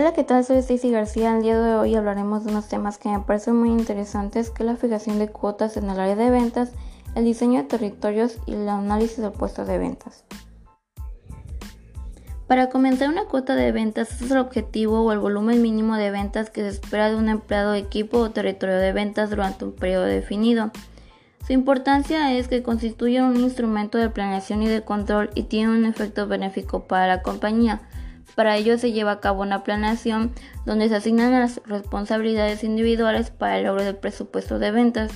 Hola, ¿qué tal? Soy Stacy García. El día de hoy hablaremos de unos temas que me parecen muy interesantes, que es la fijación de cuotas en el área de ventas, el diseño de territorios y el análisis del puesto de ventas. Para comenzar una cuota de ventas es el objetivo o el volumen mínimo de ventas que se espera de un empleado, equipo o territorio de ventas durante un periodo definido. Su importancia es que constituye un instrumento de planeación y de control y tiene un efecto benéfico para la compañía. Para ello se lleva a cabo una planeación donde se asignan las responsabilidades individuales para el logro del presupuesto de ventas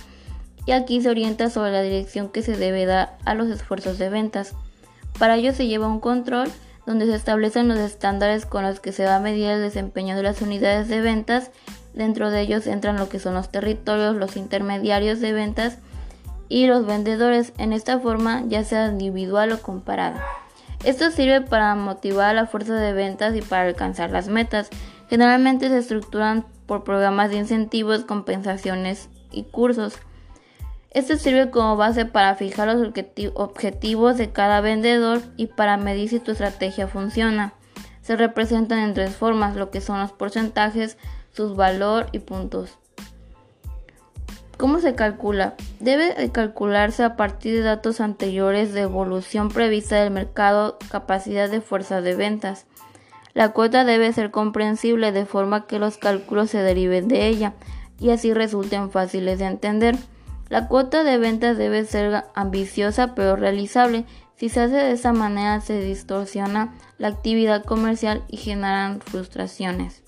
y aquí se orienta sobre la dirección que se debe dar a los esfuerzos de ventas. Para ello se lleva un control donde se establecen los estándares con los que se va a medir el desempeño de las unidades de ventas. Dentro de ellos entran lo que son los territorios, los intermediarios de ventas y los vendedores en esta forma ya sea individual o comparada. Esto sirve para motivar la fuerza de ventas y para alcanzar las metas. Generalmente se estructuran por programas de incentivos, compensaciones y cursos. Esto sirve como base para fijar los objetivos de cada vendedor y para medir si tu estrategia funciona. Se representan en tres formas, lo que son los porcentajes, sus valor y puntos. ¿Cómo se calcula? Debe calcularse a partir de datos anteriores de evolución prevista del mercado, capacidad de fuerza de ventas. La cuota debe ser comprensible de forma que los cálculos se deriven de ella y así resulten fáciles de entender. La cuota de ventas debe ser ambiciosa pero realizable. Si se hace de esa manera se distorsiona la actividad comercial y generan frustraciones.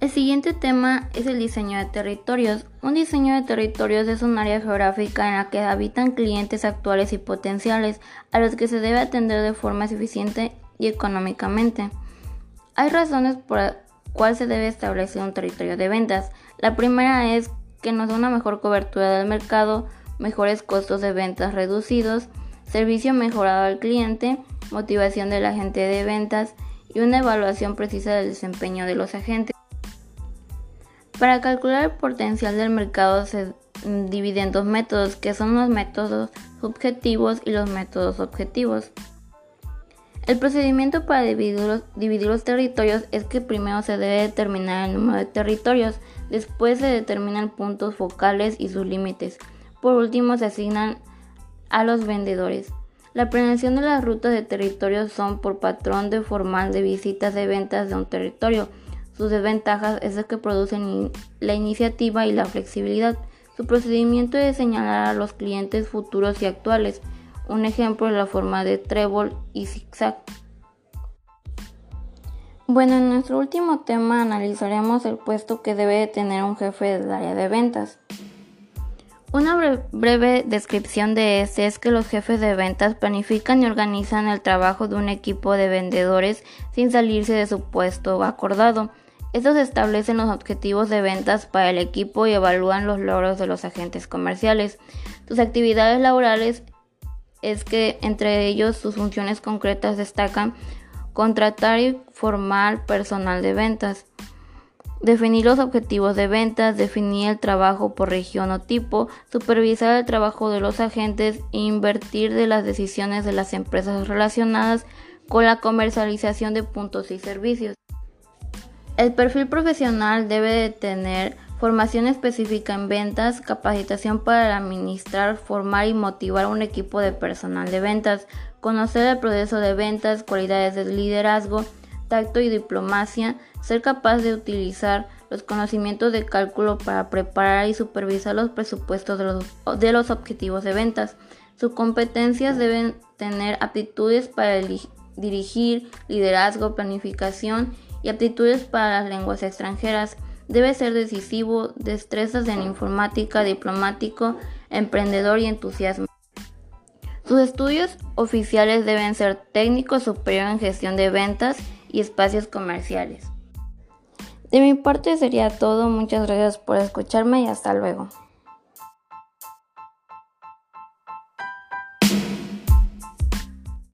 El siguiente tema es el diseño de territorios. Un diseño de territorios es un área geográfica en la que habitan clientes actuales y potenciales a los que se debe atender de forma eficiente y económicamente. Hay razones por las cuales se debe establecer un territorio de ventas. La primera es que nos da una mejor cobertura del mercado, mejores costos de ventas reducidos, servicio mejorado al cliente, motivación del agente de ventas y una evaluación precisa del desempeño de los agentes. Para calcular el potencial del mercado se dividen dos métodos, que son los métodos subjetivos y los métodos objetivos. El procedimiento para dividir los, territorios es que primero se debe determinar el número de territorios, después se determinan puntos focales y sus límites, por último se asignan a los vendedores. La planeación de las rutas de territorios son por patrón de formal de visitas de ventas de un territorio, sus desventajas es el que producen la iniciativa y la flexibilidad. Su procedimiento es señalar a los clientes futuros y actuales. Un ejemplo es la forma de trébol y zigzag. Bueno, en nuestro último tema analizaremos el puesto que debe tener un jefe del área de ventas. Una breve descripción de este es que los jefes de ventas planifican y organizan el trabajo de un equipo de vendedores sin salirse de su puesto acordado. Estos establecen los objetivos de ventas para el equipo y evalúan los logros de los agentes comerciales. Sus actividades laborales es que entre ellos sus funciones concretas destacan contratar y formar personal de ventas, definir los objetivos de ventas, definir el trabajo por región o tipo, supervisar el trabajo de los agentes e invertir de las decisiones de las empresas relacionadas con la comercialización de puntos y servicios. El perfil profesional debe de tener formación específica en ventas, capacitación para administrar, formar y motivar un equipo de personal de ventas, conocer el proceso de ventas, cualidades de liderazgo, tacto y diplomacia, ser capaz de utilizar los conocimientos de cálculo para preparar y supervisar los presupuestos de los, de los objetivos de ventas. Sus competencias deben tener aptitudes para dirigir, liderazgo, planificación y aptitudes para las lenguas extranjeras. Debe ser decisivo, destrezas en informática, diplomático, emprendedor y entusiasmo. Sus estudios oficiales deben ser técnico superior en gestión de ventas y espacios comerciales. De mi parte sería todo, muchas gracias por escucharme y hasta luego.